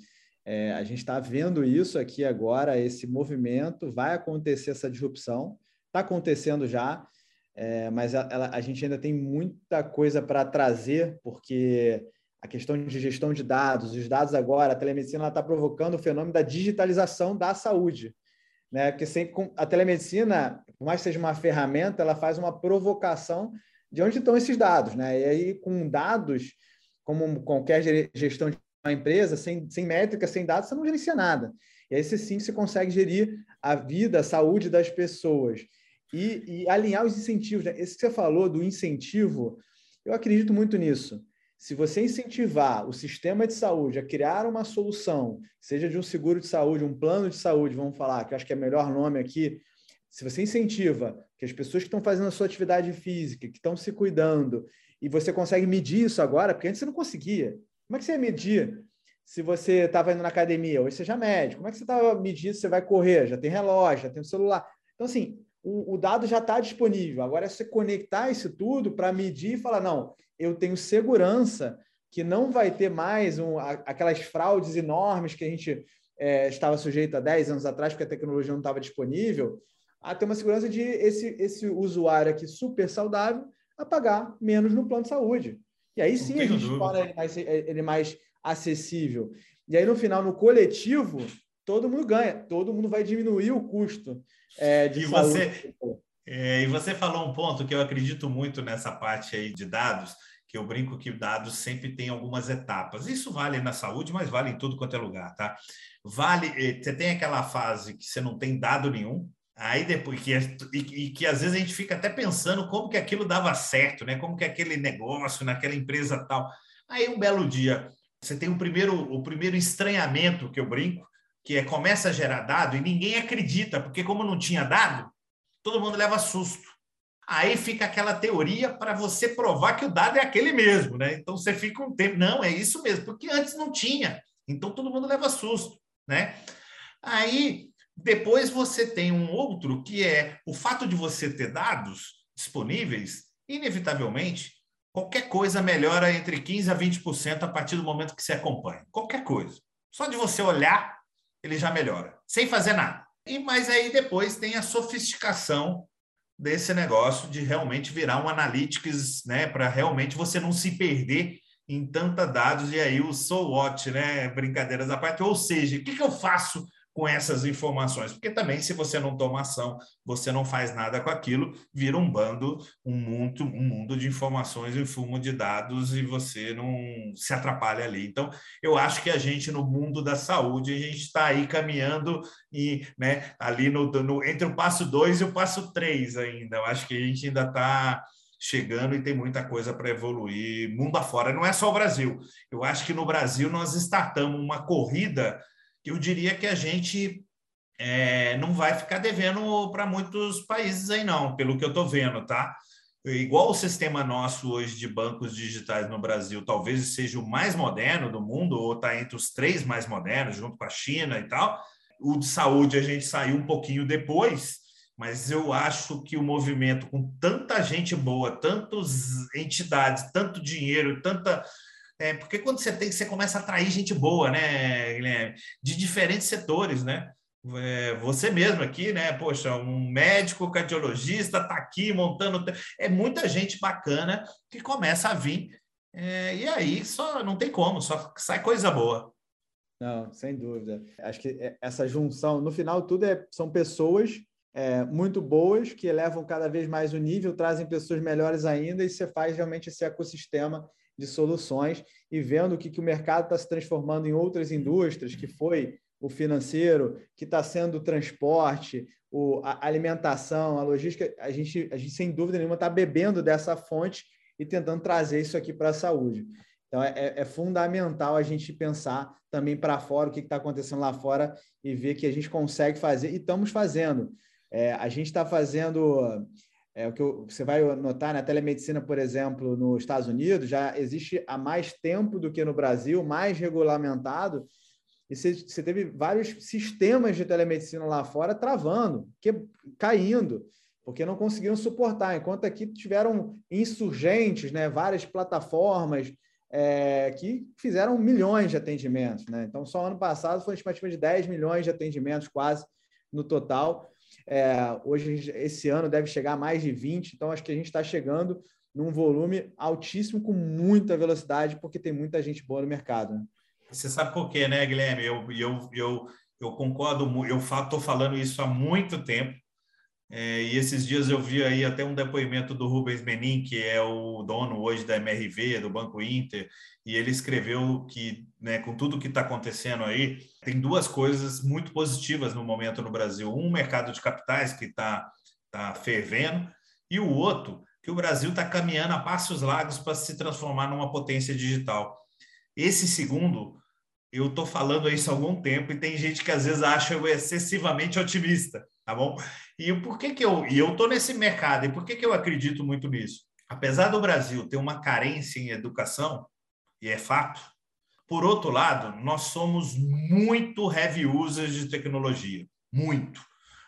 A: É, a gente está vendo isso aqui agora, esse movimento, vai acontecer essa disrupção, está acontecendo já, é, mas a, ela, a, gente ainda tem muita coisa para trazer, porque a questão de gestão de dados, os dados agora, a telemedicina está provocando o fenômeno da digitalização da saúde. Né? Porque sem, a telemedicina, por mais que seja uma ferramenta, ela faz uma provocação de onde estão esses dados. Né? E aí, com dados, como qualquer gestão de uma empresa, sem, sem métrica, sem dados, você não gerencia nada. E aí, sim, você consegue gerir a vida, a saúde das pessoas e, e alinhar os incentivos. Né? Esse que você falou do incentivo, eu acredito muito nisso. Se você incentivar o sistema de saúde a criar uma solução, seja de um seguro de saúde, um plano de saúde, vamos falar, que eu acho que é o melhor nome aqui, se você incentiva que as pessoas que estão fazendo a sua atividade física, que estão se cuidando, e você consegue medir isso agora, porque antes você não conseguia. Como é que você ia medir se você estava indo na academia? Hoje você já mede. Como é que você estava medindo se você vai correr? Já tem relógio, já tem celular. Então, assim, o, o dado já está disponível. Agora é você conectar isso tudo para medir e falar: não, eu tenho segurança que não vai ter mais um, aquelas fraudes enormes que a gente é, estava sujeito há 10 anos atrás, porque a tecnologia não estava disponível. a ter uma segurança de esse, esse usuário aqui super saudável a pagar menos no plano de saúde. E aí sim a gente torna ele mais, ele mais acessível. E aí, no final, no coletivo, todo mundo ganha, todo mundo vai diminuir o custo é, de
B: e
A: saúde.
B: Você, é, e você falou um ponto que eu acredito muito nessa parte aí de dados, que eu brinco que dados sempre tem algumas etapas. Isso vale na saúde, mas vale em tudo quanto é lugar, tá? Vale, eh, você tem aquela fase que você não tem dado nenhum, aí depois que e, e, que às vezes a gente fica até pensando como que aquilo dava certo, né? Como que aquele negócio naquela empresa tal. Aí um belo dia você tem o primeiro o primeiro estranhamento que eu brinco, que é começa a gerar dado e ninguém acredita, porque como não tinha dado, todo mundo leva susto. Aí fica aquela teoria para você provar que o dado é aquele mesmo, né? Então você fica um tempo, não, é isso mesmo, porque antes não tinha. Então todo mundo leva susto, né? Aí depois você tem um outro que é o fato de você ter dados disponíveis, inevitavelmente, qualquer coisa melhora entre 15 a 20% a partir do momento que você acompanha. Qualquer coisa. Só de você olhar, ele já melhora, sem fazer nada. E mas aí depois tem a sofisticação desse negócio de realmente virar um analytics, né, para realmente você não se perder em tanta dados e aí o so what, né, brincadeiras à parte. Ou seja, o que, que eu faço com essas informações, porque também se você não toma ação, você não faz nada com aquilo, vira um bando, um mundo, um mundo de informações e fumo de dados e você não se atrapalha ali. Então, eu acho que a gente no mundo da saúde, a gente está aí caminhando e, né, ali no, no entre o passo 2 e o passo 3 ainda. Eu acho que a gente ainda está chegando e tem muita coisa para evoluir mundo afora. Não é só o Brasil. Eu acho que no Brasil nós startamos uma corrida eu diria que a gente é, não vai ficar devendo para muitos países aí, não, pelo que eu estou vendo, tá? Igual o sistema nosso hoje de bancos digitais no Brasil, talvez seja o mais moderno do mundo, ou está entre os três mais modernos, junto com a China e tal. O de saúde a gente saiu um pouquinho depois, mas eu acho que o movimento com tanta gente boa, tantas entidades, tanto dinheiro, tanta é, porque quando você tem, você começa a atrair gente boa, né, Guilherme? De diferentes setores, né? É, você mesmo aqui, né? Poxa, um médico cardiologista está aqui montando. É muita gente bacana que começa a vir. É, e aí só não tem como, só sai coisa boa.
A: Não, sem dúvida. Acho que é, essa junção, no final, tudo é, são pessoas é, muito boas que elevam cada vez mais o nível, trazem pessoas melhores ainda, e você faz realmente esse ecossistema de soluções e vendo que, que o mercado está se transformando em outras indústrias, que foi o financeiro, que está sendo o transporte, o, a alimentação, a logística, a gente, a gente sem dúvida nenhuma está bebendo dessa fonte e tentando trazer isso aqui para a saúde. Então, é, é, é, fundamental a gente pensar também para fora o que está acontecendo lá fora e ver que a gente consegue fazer, e estamos fazendo. É, a gente está fazendo é, o que eu, você vai notar na telemedicina, por exemplo, nos Estados Unidos, já existe há mais tempo do que no Brasil, mais regulamentado, e você, você teve vários sistemas de telemedicina lá fora travando, que, caindo, porque não conseguiram suportar, enquanto aqui tiveram insurgentes, né, várias plataformas é, que fizeram milhões de atendimentos. Né? Então, só ano passado foi uma estimativa de 10 milhões de atendimentos quase no total. É, hoje, esse ano, deve chegar a mais de 20, então acho que a gente está chegando num volume altíssimo com muita velocidade, porque tem muita gente boa no mercado. Né?
B: Você sabe por quê, né, Guilherme? Eu, eu, eu, eu concordo, eu estou falando isso há muito tempo. É, e esses dias eu vi aí até um depoimento do Rubens Menin, que é o dono hoje da MRV, do Banco Inter, e ele escreveu que, né, com tudo que está acontecendo aí, tem duas coisas muito positivas no momento no Brasil. Um, mercado de capitais que está tá fervendo, e o outro, que o Brasil está caminhando a passos largos para se transformar numa potência digital. Esse segundo, eu estou falando isso há algum tempo, e tem gente que às vezes acha eu excessivamente otimista tá bom? E por que que eu e eu tô nesse mercado e por que que eu acredito muito nisso? Apesar do Brasil ter uma carência em educação e é fato, por outro lado, nós somos muito heavy users de tecnologia, muito.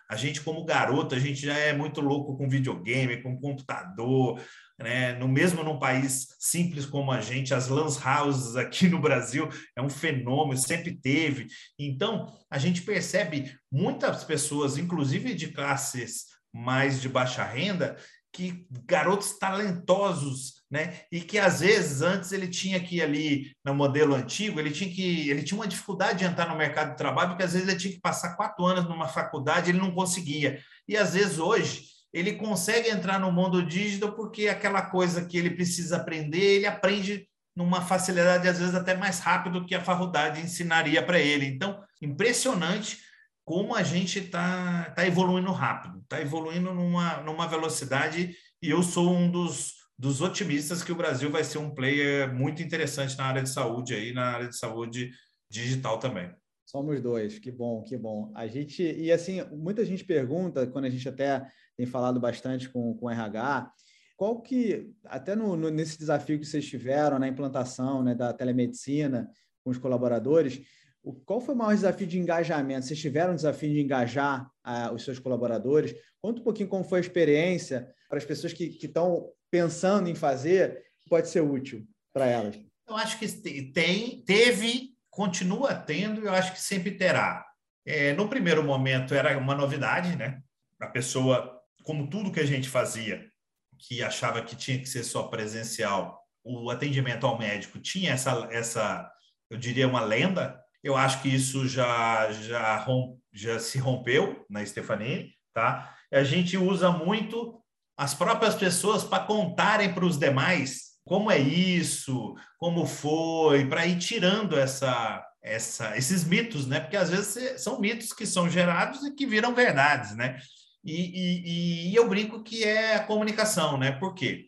B: A gente como garoto, a gente já é muito louco com videogame, com computador, né? no mesmo num país simples como a gente, as lan houses aqui no Brasil é um fenômeno, sempre teve. Então, a gente percebe muitas pessoas, inclusive de classes mais de baixa renda, que garotos talentosos, né? E que às vezes antes ele tinha que ir ali no modelo antigo, ele tinha que ele tinha uma dificuldade de entrar no mercado de trabalho, porque às vezes ele tinha que passar quatro anos numa faculdade, ele não conseguia. E às vezes hoje ele consegue entrar no mundo digital porque aquela coisa que ele precisa aprender, ele aprende numa facilidade às vezes até mais rápido que a faculdade ensinaria para ele. Então, impressionante como a gente está tá evoluindo rápido, está evoluindo numa, numa velocidade, e eu sou um dos, dos otimistas que o Brasil vai ser um player muito interessante na área de saúde, aí, na área de saúde digital também.
A: Somos dois, que bom, que bom. A gente, e assim, muita gente pergunta, quando a gente até tem falado bastante com, com o RH, qual que, até no, no, nesse desafio que vocês tiveram na implantação né, da telemedicina com os colaboradores, o, qual foi o maior desafio de engajamento? Vocês tiveram um desafio de engajar uh, os seus colaboradores? Conta um pouquinho como foi a experiência para as pessoas que estão pensando em fazer, pode ser útil para elas.
B: Eu acho que tem, teve, continua tendo, eu acho que sempre terá. É, no primeiro momento era uma novidade, né? A pessoa, como tudo que a gente fazia, que achava que tinha que ser só presencial, o atendimento ao médico tinha essa, essa eu diria, uma lenda, eu acho que isso já, já, já se rompeu na Stefanini, tá? A gente usa muito as próprias pessoas para contarem para os demais como é isso, como foi, para ir tirando essa, essa, esses mitos, né? Porque às vezes são mitos que são gerados e que viram verdades, né? E, e, e eu brinco que é a comunicação, né? Por quê?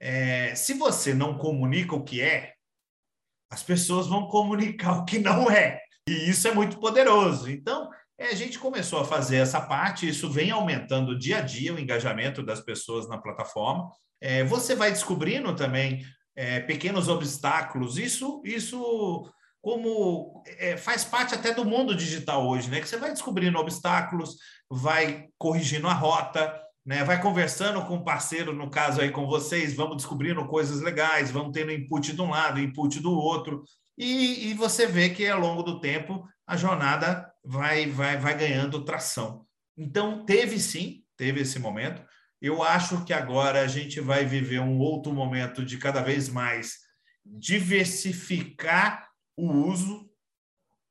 B: É, se você não comunica o que é, as pessoas vão comunicar o que não é. E isso é muito poderoso. Então, é, a gente começou a fazer essa parte, isso vem aumentando dia a dia o engajamento das pessoas na plataforma. É, você vai descobrindo também é, pequenos obstáculos. Isso, isso como é, faz parte até do mundo digital hoje, né? Que você vai descobrindo obstáculos, vai corrigindo a rota, né? Vai conversando com o parceiro, no caso aí com vocês, vamos descobrindo coisas legais, vamos tendo input de um lado, input do outro, e, e você vê que ao longo do tempo a jornada vai, vai, vai ganhando tração. Então, teve sim, teve esse momento. Eu acho que agora a gente vai viver um outro momento de cada vez mais diversificar o uso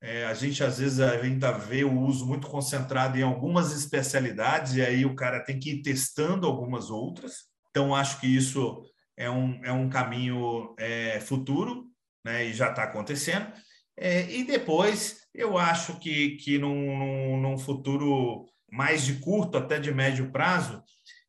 B: é, a gente às vezes ainda vê o uso muito concentrado em algumas especialidades e aí o cara tem que ir testando algumas outras. Então acho que isso é um, é um caminho é, futuro, né? E já está acontecendo. É, e depois eu acho que, que num, num futuro mais de curto, até de médio prazo,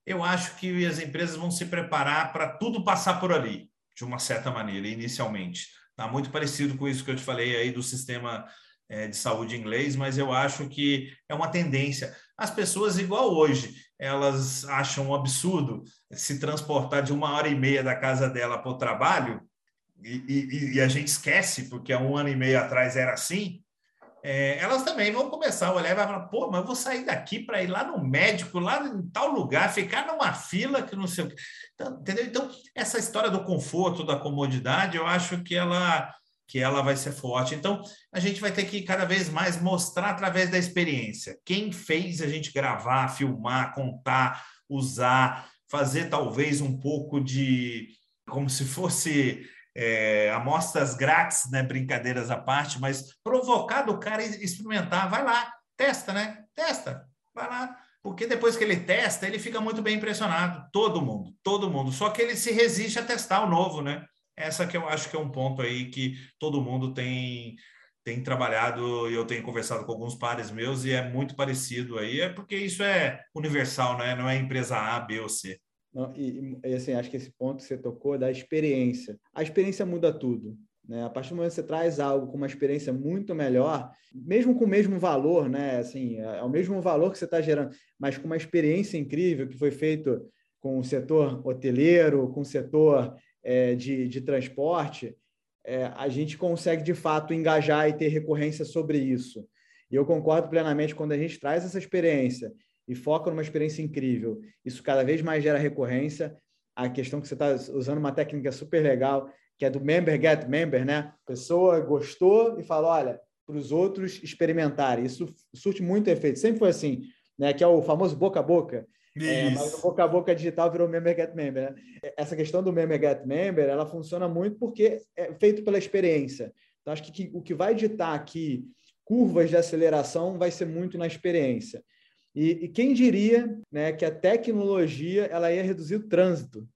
B: eu acho que as empresas vão se preparar para tudo passar por ali, de uma certa maneira, inicialmente. Está muito parecido com isso que eu te falei aí do sistema é, de saúde inglês, mas eu acho que é uma tendência. As pessoas, igual hoje, elas acham um absurdo se transportar de uma hora e meia da casa dela para o trabalho, e, e, e, a gente esquece, porque há um ano e meio atrás era assim, é, elas também vão começar a olhar e vai falar, pô, mas eu vou sair daqui para ir lá no médico, lá em tal lugar, ficar numa fila que não sei o que. Então, entendeu? Então, essa história do conforto, da comodidade, eu acho que ela, que ela vai ser forte. Então, a gente vai ter que cada vez mais mostrar através da experiência. Quem fez a gente gravar, filmar, contar, usar, fazer talvez um pouco de como se fosse é, amostras grátis, né, brincadeiras à parte, mas provocar do cara experimentar, vai lá, testa, né? Testa, vai lá. Porque depois que ele testa, ele fica muito bem impressionado. Todo mundo, todo mundo. Só que ele se resiste a testar o novo, né? Essa que eu acho que é um ponto aí que todo mundo tem tem trabalhado e eu tenho conversado com alguns pares meus e é muito parecido aí. É porque isso é universal, né? Não é empresa A, B ou C.
A: E, e, assim, acho que esse ponto que você tocou da experiência. A experiência muda tudo. Né? A partir do momento que você traz algo com uma experiência muito melhor, mesmo com o mesmo valor, né? assim, é, é o mesmo valor que você está gerando, mas com uma experiência incrível que foi feito com o setor hoteleiro, com o setor é, de, de transporte, é, a gente consegue de fato engajar e ter recorrência sobre isso. E eu concordo plenamente quando a gente traz essa experiência e foca numa experiência incrível, isso cada vez mais gera recorrência, a questão que você está usando uma técnica super legal, que é do member get member, né? A pessoa gostou e fala, olha, para os outros experimentarem. Isso surte muito efeito. Sempre foi assim, né? Que é o famoso boca a boca. É, mas o boca a boca digital virou member get member. Né? Essa questão do member get member, ela funciona muito porque é feito pela experiência. Então, acho que, que o que vai ditar aqui curvas de aceleração vai ser muito na experiência. E, e, quem diria né, que a tecnologia ela ia reduzir o trânsito?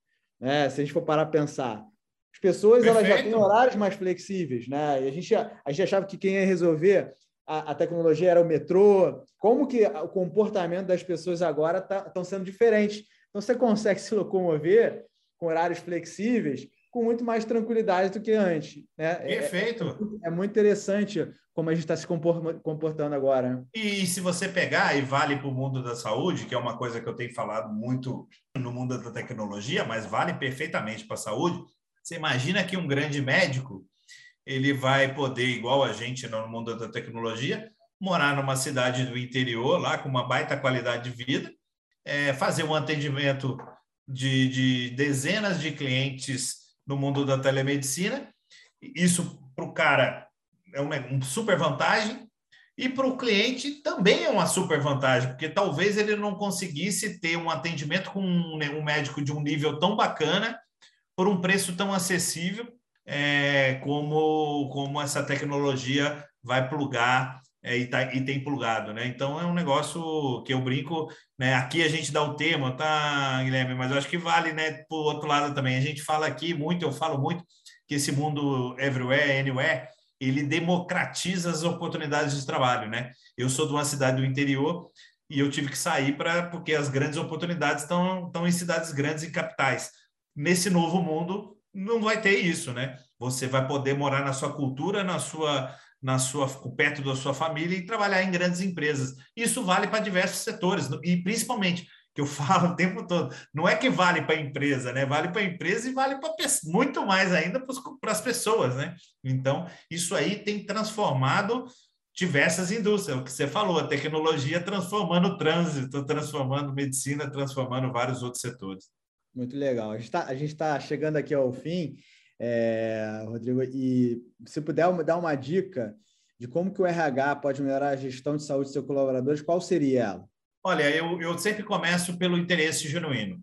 A: Né? Se a gente for parar a pensar. As pessoas elas já têm horários mais flexíveis. Né? E a, gente, a gente achava que quem ia resolver a, a tecnologia era o metrô. Como que o comportamento das pessoas agora estão tá, sendo diferentes? Então, você consegue se locomover com horários flexíveis com muito mais tranquilidade do que antes. Né?
B: É, é, Perfeito.
A: É, é, muito interessante como a gente está se comportando agora. Né?
B: E se você pegar e vale para o mundo da saúde, que é uma coisa que eu tenho falado muito no mundo da tecnologia, mas vale perfeitamente para a saúde. Você imagina que um grande médico ele vai poder, igual a gente no mundo da tecnologia, morar numa cidade do interior, lá com uma baita qualidade de vida, é, fazer um atendimento de, de dezenas de clientes no mundo da telemedicina. Isso para o cara é uma, super vantagem e para o cliente também é uma super vantagem, porque talvez ele não conseguisse ter um atendimento com um, né, um médico de um nível tão bacana por um preço tão acessível é, como, como essa tecnologia vai plugar é, e, tá, e, tem plugado, né? Então é um negócio que eu brinco, né? Aqui a gente dá o tema, tá, Guilherme? Mas eu acho que vale, né? Por outro lado também, a gente fala aqui muito, eu falo muito que esse mundo everywhere, anywhere, ele democratiza as oportunidades de trabalho, né? Eu sou de uma cidade do interior e eu tive que sair para porque as grandes oportunidades estão estão em cidades grandes e capitais. Nesse novo mundo não vai ter isso, né? Você vai poder morar na sua cultura, na sua na sua, perto da sua família e trabalhar em grandes empresas. Isso vale para diversos setores, e principalmente, que eu falo o tempo todo, não é que vale para a empresa, né? Vale para a empresa e vale para muito mais ainda para as pessoas, né? Então, isso aí tem transformado diversas indústrias, o que você falou, a tecnologia transformando o trânsito, transformando medicina, transformando vários outros setores.
A: Muito legal. A gente está tá chegando aqui ao fim é, Rodrigo, e se puder dar uma dica de como que o RH pode melhorar a gestão de saúde de seus colaboradores, qual seria ela?
B: Olha, eu, eu sempre começo pelo interesse genuíno.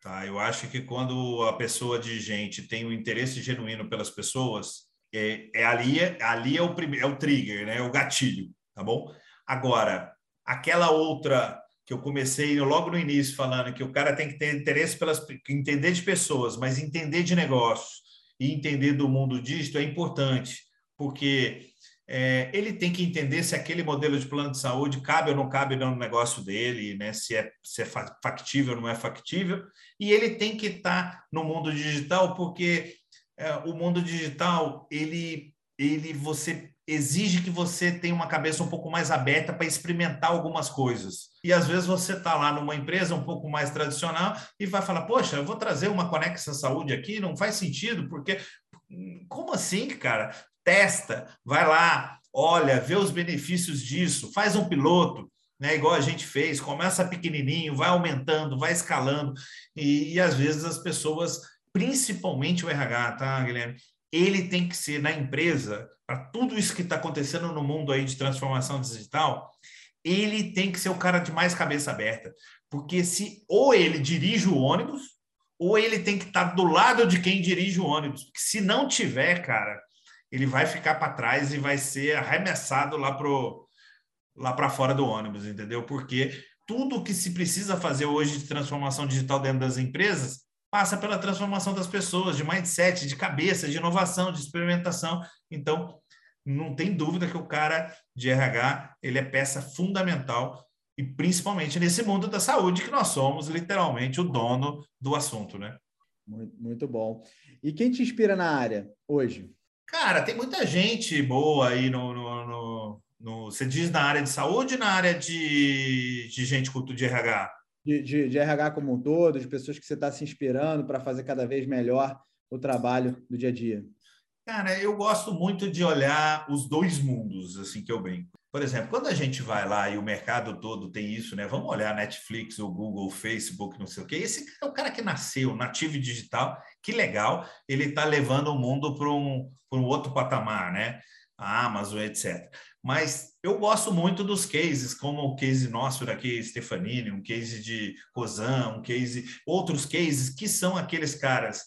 B: Tá? Eu acho que quando a pessoa dirigente tem o um interesse genuíno pelas pessoas, é, é ali, é, ali é, o, é o trigger, né? é o gatilho, tá bom? Agora, aquela outra que eu comecei logo no início falando que o cara tem que ter interesse pelas entender de pessoas, mas entender de negócios, e entender do mundo disto é importante, porque é, ele tem que entender se aquele modelo de plano de saúde cabe ou não cabe no negócio dele, né? se, é, se é factível ou não é factível, e ele tem que estar tá no mundo digital, porque é, o mundo digital, ele, ele você exige que você tenha uma cabeça um pouco mais aberta para experimentar algumas coisas. E às vezes você está lá numa empresa um pouco mais tradicional e vai falar: Poxa, eu vou trazer uma Conexa Saúde aqui, não faz sentido, porque. Como assim, cara? Testa, vai lá, olha, vê os benefícios disso, faz um piloto. Né, igual a gente fez, começa pequenininho, vai aumentando, vai escalando, e, e às vezes as pessoas, principalmente o RH, tá, Guilherme? Ele tem que ser na empresa para tudo isso que está acontecendo no mundo aí de transformação digital, ele tem que ser o cara de mais cabeça aberta. Porque se ou ele dirige o ônibus, ou ele tem que estar tá do lado de quem dirige o ônibus. Porque se não tiver, cara, ele vai ficar para trás e vai ser arremessado lá pro lá para fora do ônibus, entendeu? Porque tudo que se precisa fazer hoje de transformação digital dentro das empresas passa pela transformação das pessoas, de mindset, de cabeça, de inovação, de experimentação. Então, não tem dúvida que o cara de RH ele é peça fundamental e principalmente nesse mundo da saúde que nós somos literalmente o dono do assunto, né?
A: Muito, muito bom. E quem te inspira na área hoje?
B: Cara, tem muita gente boa aí no, no, no, no você diz na área de saúde, na área de, de gente de RH?
A: De, de, de RH como um todo, de pessoas que você está se inspirando para fazer cada vez melhor o trabalho do dia a dia?
B: Cara, eu gosto muito de olhar os dois mundos, assim que eu brinco. por exemplo, quando a gente vai lá e o mercado todo tem isso, né? Vamos olhar Netflix, o Google, o Facebook, não sei o quê. Esse é o cara que nasceu, nativo digital, que legal, ele está levando o mundo para um, um outro patamar, né? A Amazon, etc. Mas eu gosto muito dos cases, como o case nosso daqui, Stefanini, um case de Rosan, um case, outros cases que são aqueles caras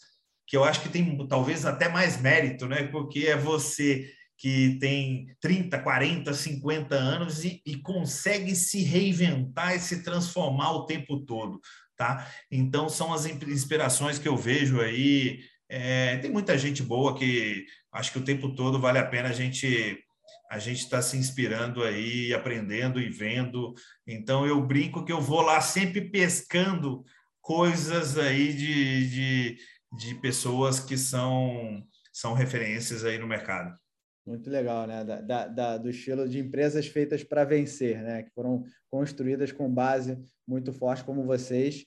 B: que eu acho que tem talvez até mais mérito, né? Porque é você que tem 30, 40, 50 anos e, e, consegue se reinventar e se transformar o tempo todo, tá? Então, são as inspirações que eu vejo aí. É, tem muita gente boa que acho que o tempo todo vale a pena a gente a gente está se inspirando aí, aprendendo e vendo. Então, eu brinco que eu vou lá sempre pescando coisas aí de, de, de pessoas que são, são referências aí no mercado.
A: Muito legal, né? Da, da, da, do estilo de empresas feitas para vencer, né? Que foram construídas com base muito forte como vocês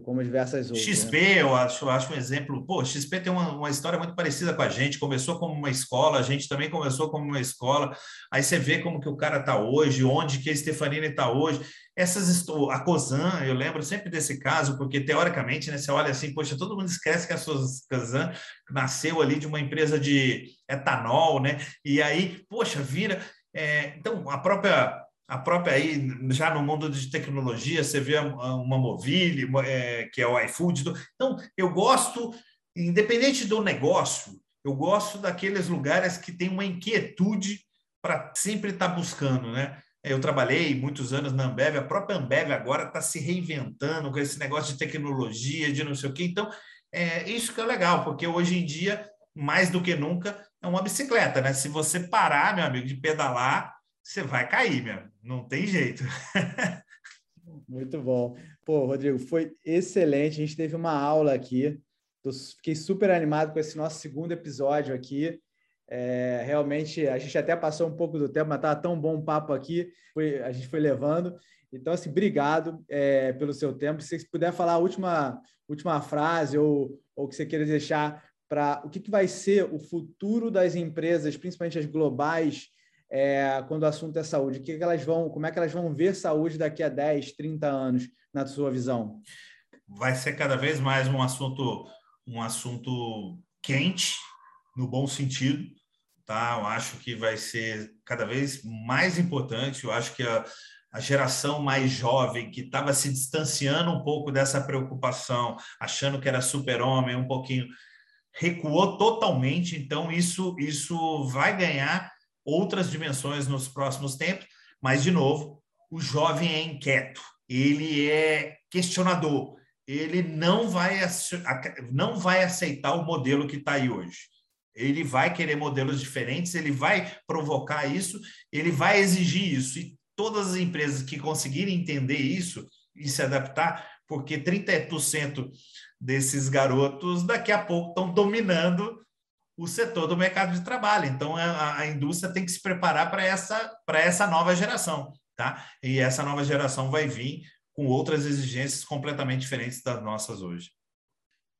A: como diversas outras.
B: XP, né? eu acho, acho um exemplo. Pô, XP tem uma, uma história muito parecida com a gente. Começou como uma escola, a gente também começou como uma escola. Aí você vê como que o cara está hoje, onde que a Stefanini está hoje. Essas a Cosan, eu lembro sempre desse caso, porque teoricamente, né, você olha assim, poxa, todo mundo esquece que a Cosan nasceu ali de uma empresa de etanol, né? E aí, poxa, vira. É, então, a própria a própria aí, já no mundo de tecnologia, você vê uma Movile, é, que é o iFood. Então, eu gosto, independente do negócio, eu gosto daqueles lugares que tem uma inquietude para sempre estar tá buscando, né? Eu trabalhei muitos anos na Ambev, a própria Ambev agora está se reinventando com esse negócio de tecnologia, de não sei o quê. Então, é isso que é legal, porque hoje em dia, mais do que nunca, é uma bicicleta, né? Se você parar, meu amigo, de pedalar, você vai cair, meu. Não tem jeito.
A: Muito bom. Pô, Rodrigo, foi excelente. A gente teve uma aula aqui. Fiquei super animado com esse nosso segundo episódio aqui. É, realmente, a gente até passou um pouco do tempo, mas estava tão bom o papo aqui, foi, a gente foi levando. Então, assim, obrigado é, pelo seu tempo. Se você puder falar a última, última frase ou o que você queira deixar para o que, que vai ser o futuro das empresas, principalmente as globais, é, quando o assunto é saúde? Que elas vão, como é que elas vão ver saúde daqui a 10, 30 anos, na sua visão?
B: Vai ser cada vez mais um assunto, um assunto quente, no bom sentido. Tá? Eu acho que vai ser cada vez mais importante. Eu acho que a, a geração mais jovem que estava se distanciando um pouco dessa preocupação, achando que era super-homem, um pouquinho, recuou totalmente. Então, isso, isso vai ganhar outras dimensões nos próximos tempos, mas, de novo, o jovem é inquieto, ele é questionador, ele não vai, não vai aceitar o modelo que está aí hoje. Ele vai querer modelos diferentes, ele vai provocar isso, ele vai exigir isso. E todas as empresas que conseguirem entender isso e se adaptar, porque 30% desses garotos daqui a pouco estão dominando o setor do mercado de trabalho. Então, a, a indústria tem que se preparar para essa, essa nova geração, tá? E essa nova geração vai vir com outras exigências completamente diferentes das nossas hoje.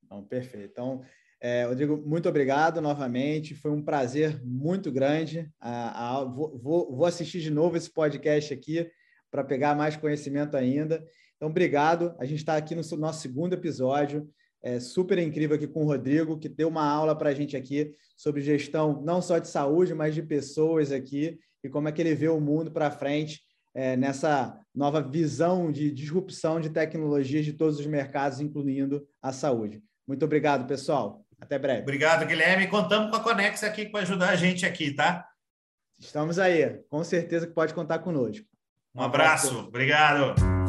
A: Então, perfeito. Então, é, Rodrigo, muito obrigado novamente. Foi um prazer muito grande. Ah, ah, vou, vou, assistir de novo esse podcast aqui para pegar mais conhecimento ainda. Então, obrigado. A gente está aqui no nosso segundo episódio é, super incrível aqui com o Rodrigo, que deu uma aula para a gente aqui sobre gestão não só de saúde, mas de pessoas aqui e como é que ele vê o mundo para frente é, nessa nova visão de disrupção de tecnologias de todos os mercados, incluindo a saúde. Muito obrigado, pessoal. Até breve.
B: Obrigado, Guilherme. Contamos com a Conex aqui para ajudar a gente aqui, tá?
A: Estamos aí. Com certeza que pode contar conosco.
B: Um abraço. Obrigado.